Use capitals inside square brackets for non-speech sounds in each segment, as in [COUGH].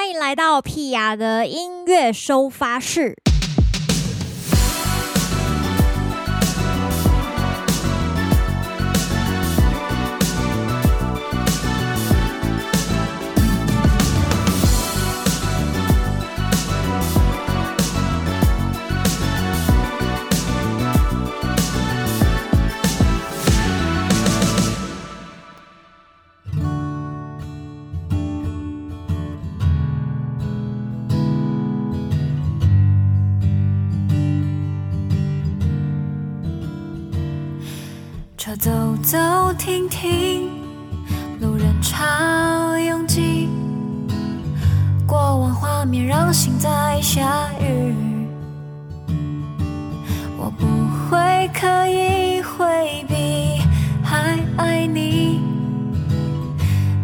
欢迎来到屁雅的音乐收发室。车走走停停，路人潮拥挤，过往画面让心在下雨。我不会刻意回避，还爱你，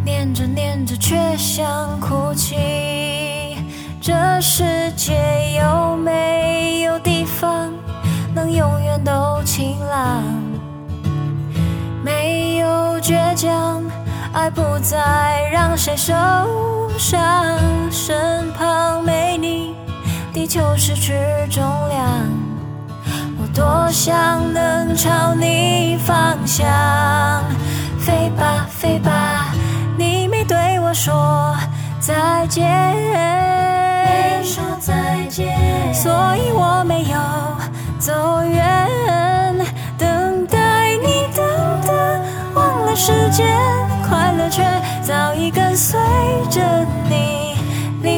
念着念着却想哭泣。这世界有没有地方能永远都晴朗？没有倔强，爱不再让谁受伤。身旁没你，地球失去重量。我多想能朝你方向飞吧，飞吧。你没对我说再见，没说再见，所以我没有走远。时间快乐却早已跟随着你你，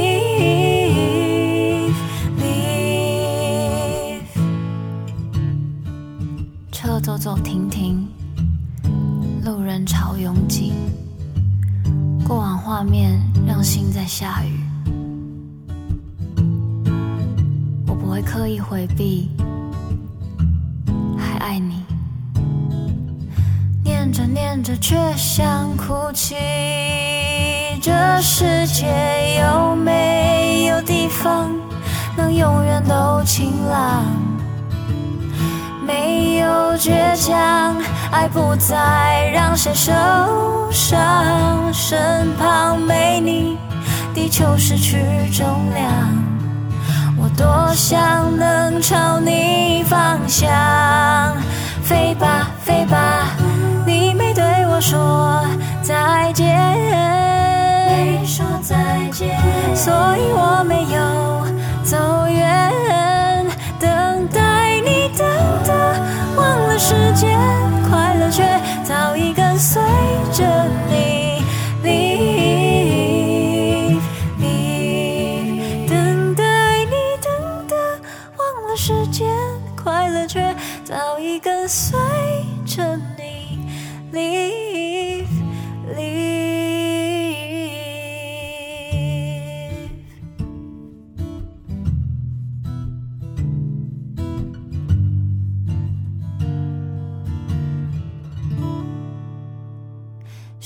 你。车走走停停，路人潮拥挤，过往画面让心在下雨。我不会刻意回避，还爱你。念着念着，却想哭泣。这世界有没有地方能永远都晴朗？没有倔强，爱不再让谁受伤。身旁没你，地球失去重量。我多想能朝你方向飞吧，飞吧。说再见，没说再见，所以我没有走远，等待你等的，忘了时间，快乐却早已跟随着你等待你等的，忘了时间，快乐却早已跟随。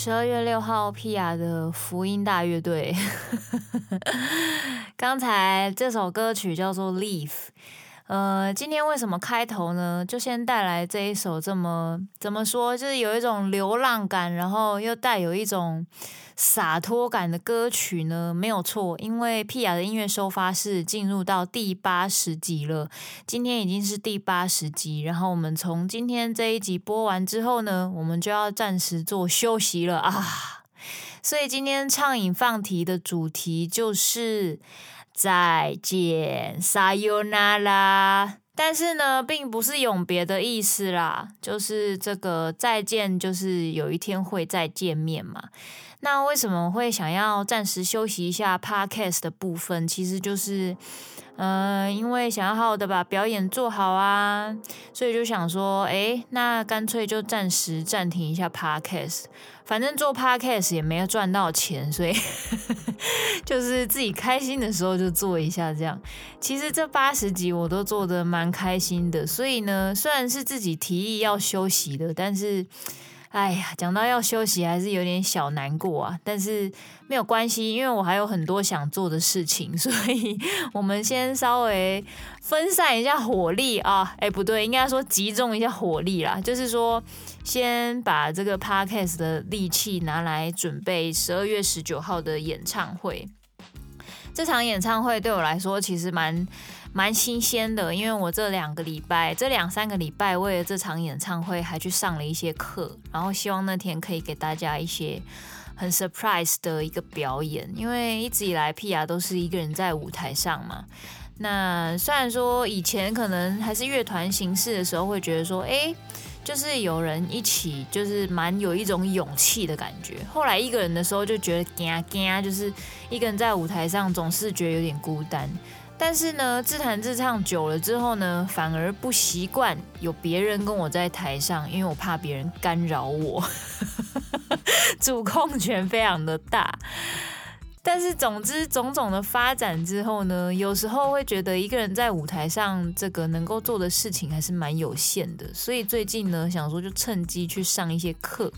十二月六号，Pia 的福音大乐队。[LAUGHS] 刚才这首歌曲叫做《Leave》。呃，今天为什么开头呢？就先带来这一首这么怎么说，就是有一种流浪感，然后又带有一种。洒脱感的歌曲呢，没有错，因为屁雅的音乐收发室进入到第八十集了，今天已经是第八十集，然后我们从今天这一集播完之后呢，我们就要暂时做休息了。啊，所以今天畅饮放题的主题就是再见，Sayonara，但是呢，并不是永别的意思啦，就是这个再见，就是有一天会再见面嘛。那为什么会想要暂时休息一下 Podcast 的部分？其实就是，嗯、因为想要好好的把表演做好啊，所以就想说，诶，那干脆就暂时暂停一下 Podcast。反正做 Podcast 也没有赚到钱，所以 [LAUGHS] 就是自己开心的时候就做一下这样。其实这八十集我都做得蛮开心的，所以呢，虽然是自己提议要休息的，但是。哎呀，讲到要休息，还是有点小难过啊。但是没有关系，因为我还有很多想做的事情，[LAUGHS] 所以我们先稍微分散一下火力啊。哎，不对，应该说集中一下火力啦。就是说，先把这个 podcast 的力气拿来准备十二月十九号的演唱会。这场演唱会对我来说其实蛮蛮新鲜的，因为我这两个礼拜、这两三个礼拜为了这场演唱会还去上了一些课，然后希望那天可以给大家一些很 surprise 的一个表演，因为一直以来 Pia 都是一个人在舞台上嘛。那虽然说以前可能还是乐团形式的时候，会觉得说，哎，就是有人一起，就是蛮有一种勇气的感觉。后来一个人的时候，就觉得惊惊，就是一个人在舞台上总是觉得有点孤单。但是呢，自弹自唱久了之后呢，反而不习惯有别人跟我在台上，因为我怕别人干扰我，[LAUGHS] 主控权非常的大。但是，总之，种种的发展之后呢，有时候会觉得一个人在舞台上，这个能够做的事情还是蛮有限的。所以最近呢，想说就趁机去上一些课，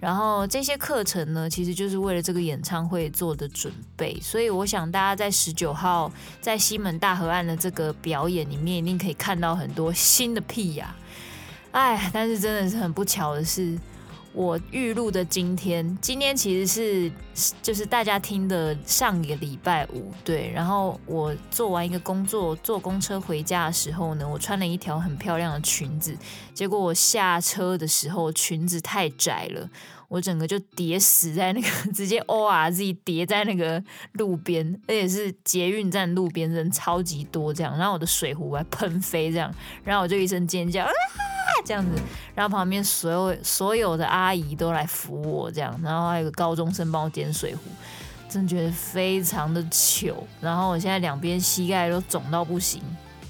然后这些课程呢，其实就是为了这个演唱会做的准备。所以我想大家在十九号在西门大河岸的这个表演里面，一定可以看到很多新的屁呀。哎，但是真的是很不巧的是。我预录的今天，今天其实是就是大家听的上一个礼拜五，对。然后我做完一个工作，坐公车回家的时候呢，我穿了一条很漂亮的裙子，结果我下车的时候裙子太窄了，我整个就跌死在那个 [LAUGHS] 直接 O R Z 跌在那个路边，而且是捷运站路边人超级多这样，然后我的水壶还喷飞这样，然后我就一声尖叫。啊这样子，然后旁边所有所有的阿姨都来扶我，这样，然后还有个高中生帮我捡水壶，真觉得非常的糗。然后我现在两边膝盖都肿到不行，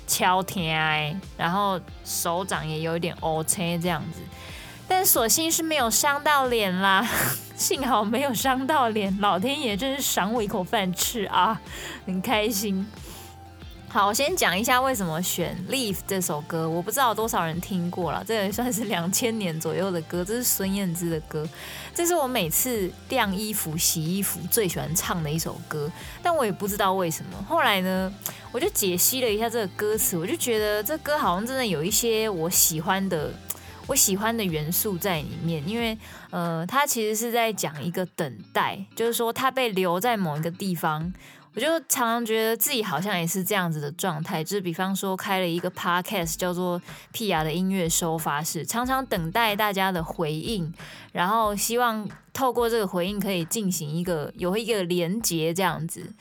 敲天，然后手掌也有一点乌青这样子，但所幸是没有伤到脸啦，[LAUGHS] 幸好没有伤到脸，老天爷真是赏我一口饭吃啊，很开心。好，我先讲一下为什么选《Leave》这首歌。我不知道多少人听过了，这也算是两千年左右的歌。这是孙燕姿的歌，这是我每次晾衣服、洗衣服最喜欢唱的一首歌。但我也不知道为什么。后来呢，我就解析了一下这个歌词，我就觉得这歌好像真的有一些我喜欢的、[LAUGHS] 我喜欢的元素在里面。因为，呃，它其实是在讲一个等待，就是说他被留在某一个地方。我就常常觉得自己好像也是这样子的状态，就是比方说开了一个 podcast 叫做屁雅的音乐收发室，常常等待大家的回应，然后希望透过这个回应可以进行一个有一个连接这样子，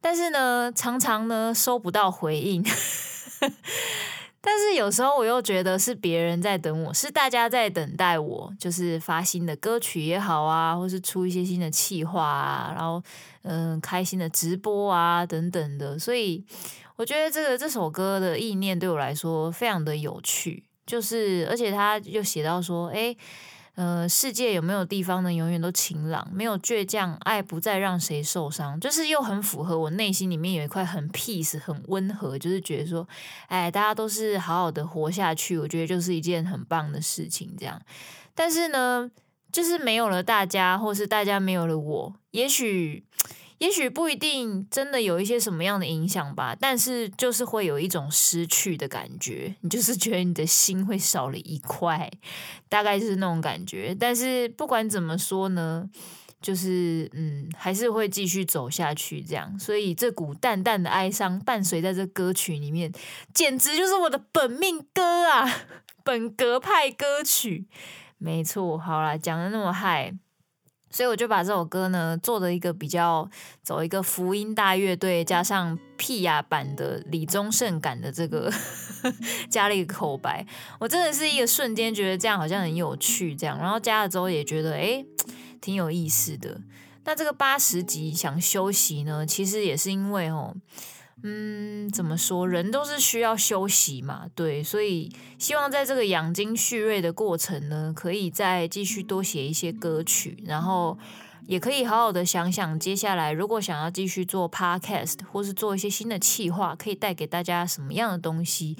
但是呢，常常呢收不到回应。但是有时候我又觉得是别人在等我，是大家在等待我，就是发新的歌曲也好啊，或是出一些新的企划啊，然后嗯，开心的直播啊等等的。所以我觉得这个这首歌的意念对我来说非常的有趣，就是而且他又写到说，诶。呃，世界有没有地方呢？永远都晴朗，没有倔强，爱不再让谁受伤，就是又很符合我内心里面有一块很 peace、很温和，就是觉得说，哎，大家都是好好的活下去，我觉得就是一件很棒的事情。这样，但是呢，就是没有了大家，或是大家没有了我，也许。也许不一定真的有一些什么样的影响吧，但是就是会有一种失去的感觉，你就是觉得你的心会少了一块，大概就是那种感觉。但是不管怎么说呢，就是嗯，还是会继续走下去这样。所以这股淡淡的哀伤伴随在这歌曲里面，简直就是我的本命歌啊，[LAUGHS] 本格派歌曲。没错，好啦，讲的那么嗨。所以我就把这首歌呢做了一个比较走一个福音大乐队加上 Pia 版的李宗盛感的这个 [LAUGHS] 加了一个口白，我真的是一个瞬间觉得这样好像很有趣，这样，然后加了之后也觉得诶挺有意思的。那这个八十集想休息呢，其实也是因为哦。嗯，怎么说？人都是需要休息嘛，对，所以希望在这个养精蓄锐的过程呢，可以再继续多写一些歌曲，然后也可以好好的想想接下来如果想要继续做 podcast 或是做一些新的企划，可以带给大家什么样的东西。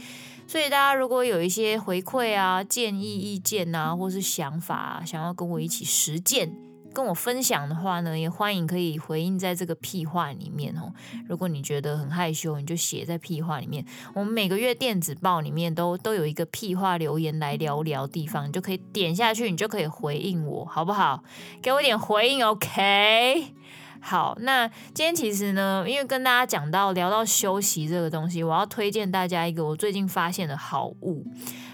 所以大家如果有一些回馈啊、建议、意见啊，或是想法，想要跟我一起实践。跟我分享的话呢，也欢迎可以回应在这个屁话里面哦。如果你觉得很害羞，你就写在屁话里面。我们每个月电子报里面都都有一个屁话留言来聊聊地方，你就可以点下去，你就可以回应我，好不好？给我点回应，OK？好，那今天其实呢，因为跟大家讲到聊到休息这个东西，我要推荐大家一个我最近发现的好物。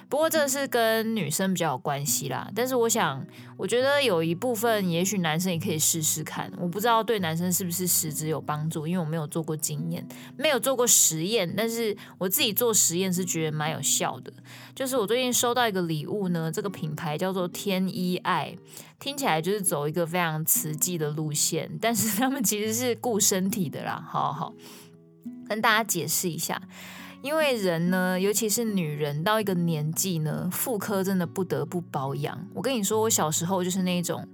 不过这是跟女生比较有关系啦，但是我想，我觉得有一部分也许男生也可以试试看。我不知道对男生是不是实质有帮助，因为我没有做过经验，没有做过实验，但是我自己做实验是觉得蛮有效的。就是我最近收到一个礼物呢，这个品牌叫做天一爱，听起来就是走一个非常慈济的路线，但是 [LAUGHS] 他们其实是顾身体的啦。好好，跟大家解释一下。因为人呢，尤其是女人，到一个年纪呢，妇科真的不得不保养。我跟你说，我小时候就是那种，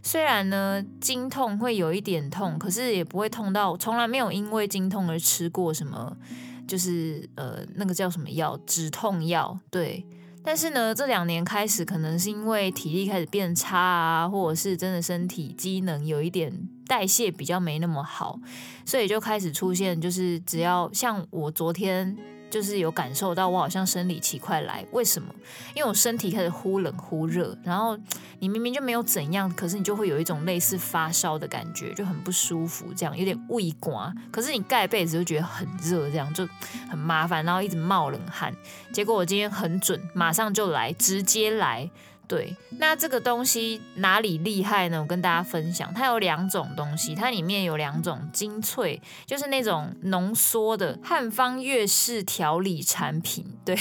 虽然呢经痛会有一点痛，可是也不会痛到，从来没有因为经痛而吃过什么，就是呃那个叫什么药，止痛药。对，但是呢这两年开始，可能是因为体力开始变差啊，或者是真的身体机能有一点代谢比较没那么好，所以就开始出现，就是只要像我昨天。就是有感受到我好像生理期快来，为什么？因为我身体开始忽冷忽热，然后你明明就没有怎样，可是你就会有一种类似发烧的感觉，就很不舒服，这样有点胃寒。可是你盖被子就觉得很热，这样就很麻烦，然后一直冒冷汗。结果我今天很准，马上就来，直接来。对，那这个东西哪里厉害呢？我跟大家分享，它有两种东西，它里面有两种精粹，就是那种浓缩的汉方粤式调理产品。对，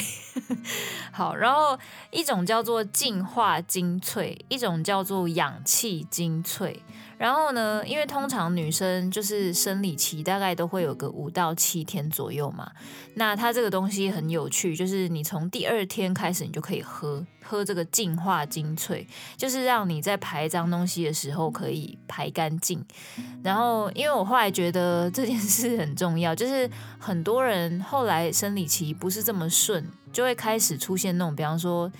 [LAUGHS] 好，然后一种叫做净化精粹，一种叫做氧气精粹。然后呢，因为通常女生就是生理期大概都会有个五到七天左右嘛，那它这个东西很有趣，就是你从第二天开始你就可以喝喝这个净化精粹，就是让你在排脏东西的时候可以排干净。然后因为我后来觉得这件事很重要，就是很多人后来生理期不是这么顺，就会开始出现那种，比方说。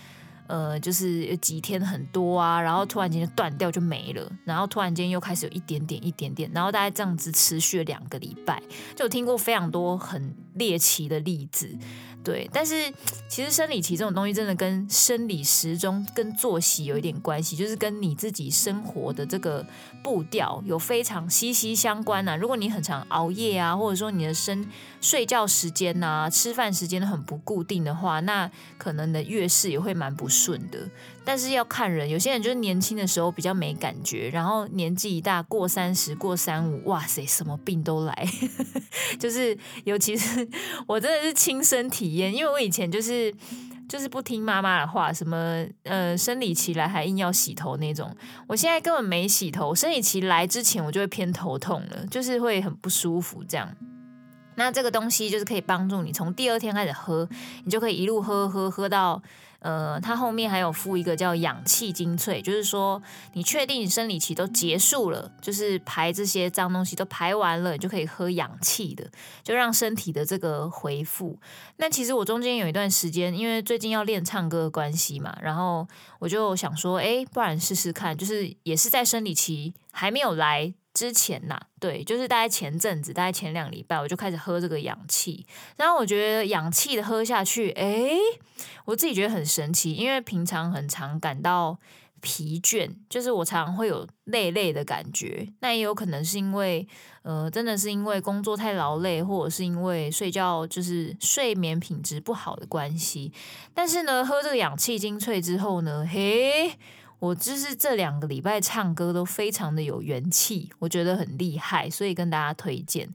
呃，就是有几天很多啊，然后突然间就断掉就没了，然后突然间又开始有一点点一点点，然后大概这样子持续了两个礼拜，就听过非常多很猎奇的例子。对，但是其实生理期这种东西真的跟生理时钟跟作息有一点关系，就是跟你自己生活的这个步调有非常息息相关呐、啊。如果你很常熬夜啊，或者说你的生睡觉时间呐、啊、吃饭时间都很不固定的话，那可能你的月事也会蛮不顺的。但是要看人，有些人就是年轻的时候比较没感觉，然后年纪一大过三十过三五，哇塞，什么病都来。[LAUGHS] 就是尤其是我真的是亲身体验，因为我以前就是就是不听妈妈的话，什么呃生理期来还硬要洗头那种。我现在根本没洗头，生理期来之前我就会偏头痛了，就是会很不舒服这样。那这个东西就是可以帮助你从第二天开始喝，你就可以一路喝喝喝到。呃，它后面还有附一个叫氧气精粹，就是说你确定你生理期都结束了，就是排这些脏东西都排完了，你就可以喝氧气的，就让身体的这个恢复。那其实我中间有一段时间，因为最近要练唱歌的关系嘛，然后我就想说，哎，不然试试看，就是也是在生理期还没有来。之前呐、对，就是大概前阵子，大概前两礼拜，我就开始喝这个氧气，然后我觉得氧气的喝下去，诶，我自己觉得很神奇，因为平常很常感到疲倦，就是我常常会有累累的感觉，那也有可能是因为，呃，真的是因为工作太劳累，或者是因为睡觉就是睡眠品质不好的关系，但是呢，喝这个氧气精粹之后呢，嘿。我就是这两个礼拜唱歌都非常的有元气，我觉得很厉害，所以跟大家推荐。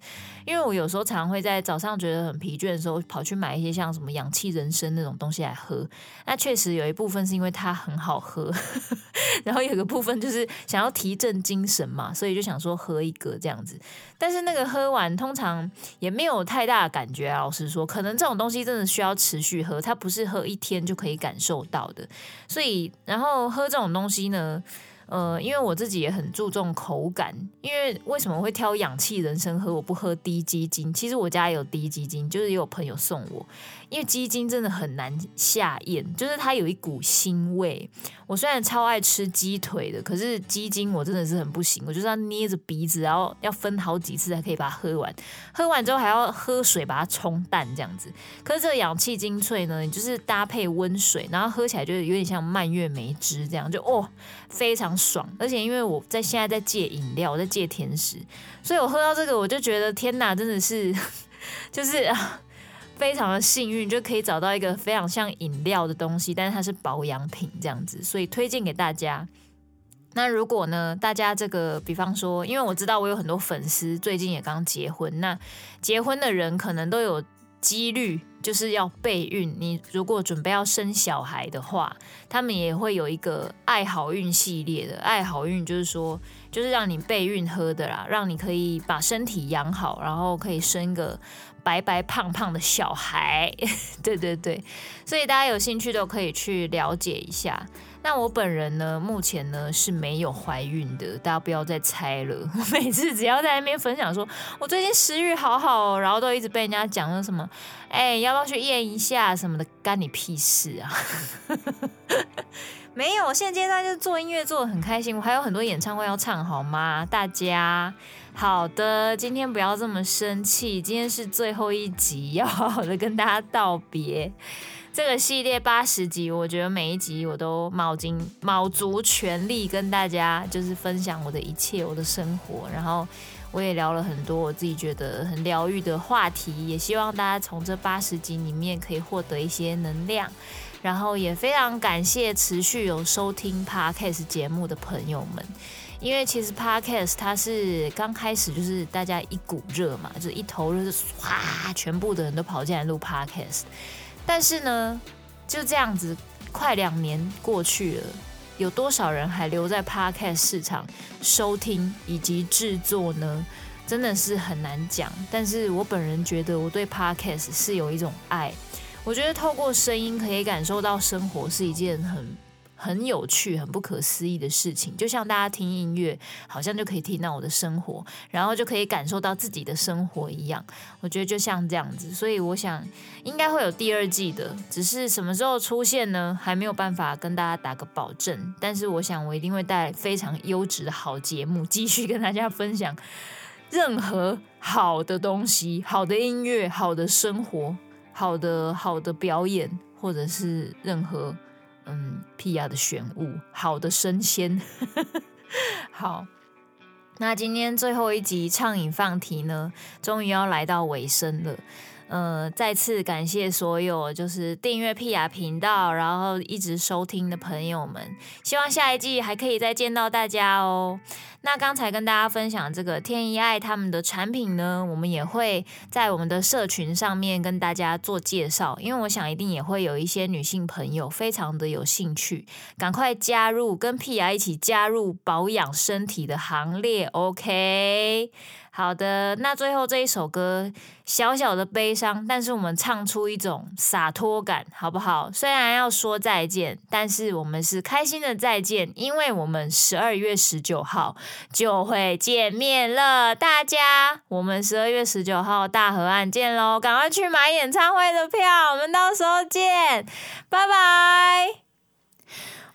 因为我有时候常会在早上觉得很疲倦的时候，跑去买一些像什么氧气人参那种东西来喝。那确实有一部分是因为它很好喝，[LAUGHS] 然后有个部分就是想要提振精神嘛，所以就想说喝一个这样子。但是那个喝完通常也没有太大的感觉啊，老实说，可能这种东西真的需要持续喝，它不是喝一天就可以感受到的。所以，然后喝这种东东西呢，呃，因为我自己也很注重口感，因为为什么会挑氧气人参喝？我不喝低基金，其实我家也有低基金，就是也有朋友送我。因为鸡精真的很难下咽，就是它有一股腥味。我虽然超爱吃鸡腿的，可是鸡精我真的是很不行，我就是要捏着鼻子，然后要分好几次才可以把它喝完。喝完之后还要喝水把它冲淡这样子。可是这个氧气精粹呢，就是搭配温水，然后喝起来就是有点像蔓越莓汁这样，就哦非常爽。而且因为我在现在在戒饮料，我在戒甜食，所以我喝到这个我就觉得天哪，真的是 [LAUGHS] 就是 [LAUGHS] 非常的幸运，就可以找到一个非常像饮料的东西，但是它是保养品这样子，所以推荐给大家。那如果呢，大家这个，比方说，因为我知道我有很多粉丝最近也刚结婚，那结婚的人可能都有几率就是要备孕。你如果准备要生小孩的话，他们也会有一个爱好孕系列的。爱好孕就是说，就是让你备孕喝的啦，让你可以把身体养好，然后可以生个白白胖胖的小孩。[LAUGHS] 对对对，所以大家有兴趣都可以去了解一下。那我本人呢，目前呢是没有怀孕的，大家不要再猜了。[LAUGHS] 我每次只要在那边分享说，我最近食欲好好哦，然后都一直被人家讲说什么，哎，要不要去验一下什么的，干你屁事啊！[LAUGHS] 没有，现阶段就做音乐做得很开心，我还有很多演唱会要唱，好吗？大家好的，今天不要这么生气，今天是最后一集，要好好的跟大家道别。这个系列八十集，我觉得每一集我都卯尽卯足全力跟大家就是分享我的一切，我的生活，然后我也聊了很多我自己觉得很疗愈的话题，也希望大家从这八十集里面可以获得一些能量，然后也非常感谢持续有收听 Podcast 节目的朋友们，因为其实 Podcast 它是刚开始就是大家一股热嘛，就是一头热，就是唰，全部的人都跑进来录 Podcast。但是呢，就这样子，快两年过去了，有多少人还留在 Podcast 市场收听以及制作呢？真的是很难讲。但是我本人觉得，我对 Podcast 是有一种爱。我觉得透过声音可以感受到生活，是一件很。很有趣、很不可思议的事情，就像大家听音乐，好像就可以听到我的生活，然后就可以感受到自己的生活一样。我觉得就像这样子，所以我想应该会有第二季的，只是什么时候出现呢？还没有办法跟大家打个保证。但是我想我一定会带来非常优质的好节目，继续跟大家分享任何好的东西、好的音乐、好的生活、好的好的表演，或者是任何。嗯，屁呀的玄物，好的生鲜，[LAUGHS] 好。那今天最后一集畅饮放题呢，终于要来到尾声了。呃，再次感谢所有就是订阅屁雅频道，然后一直收听的朋友们。希望下一季还可以再见到大家哦。那刚才跟大家分享这个天一爱他们的产品呢，我们也会在我们的社群上面跟大家做介绍，因为我想一定也会有一些女性朋友非常的有兴趣，赶快加入，跟屁雅一起加入保养身体的行列，OK。好的，那最后这一首歌小小的悲伤，但是我们唱出一种洒脱感，好不好？虽然要说再见，但是我们是开心的再见，因为我们十二月十九号就会见面了，大家，我们十二月十九号大河岸见喽！赶快去买演唱会的票，我们到时候见，拜拜。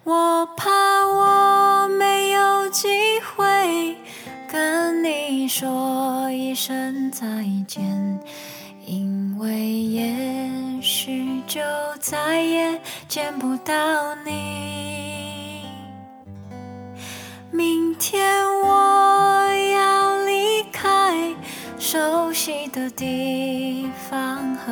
我怕我没有机会。跟你说一声再见，因为也许就再也见不到你。明天我要离开熟悉的地方，和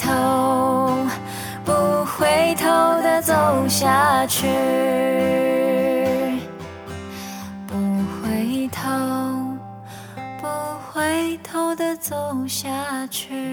头，不回头的走下去，不回头，不回头的走下去。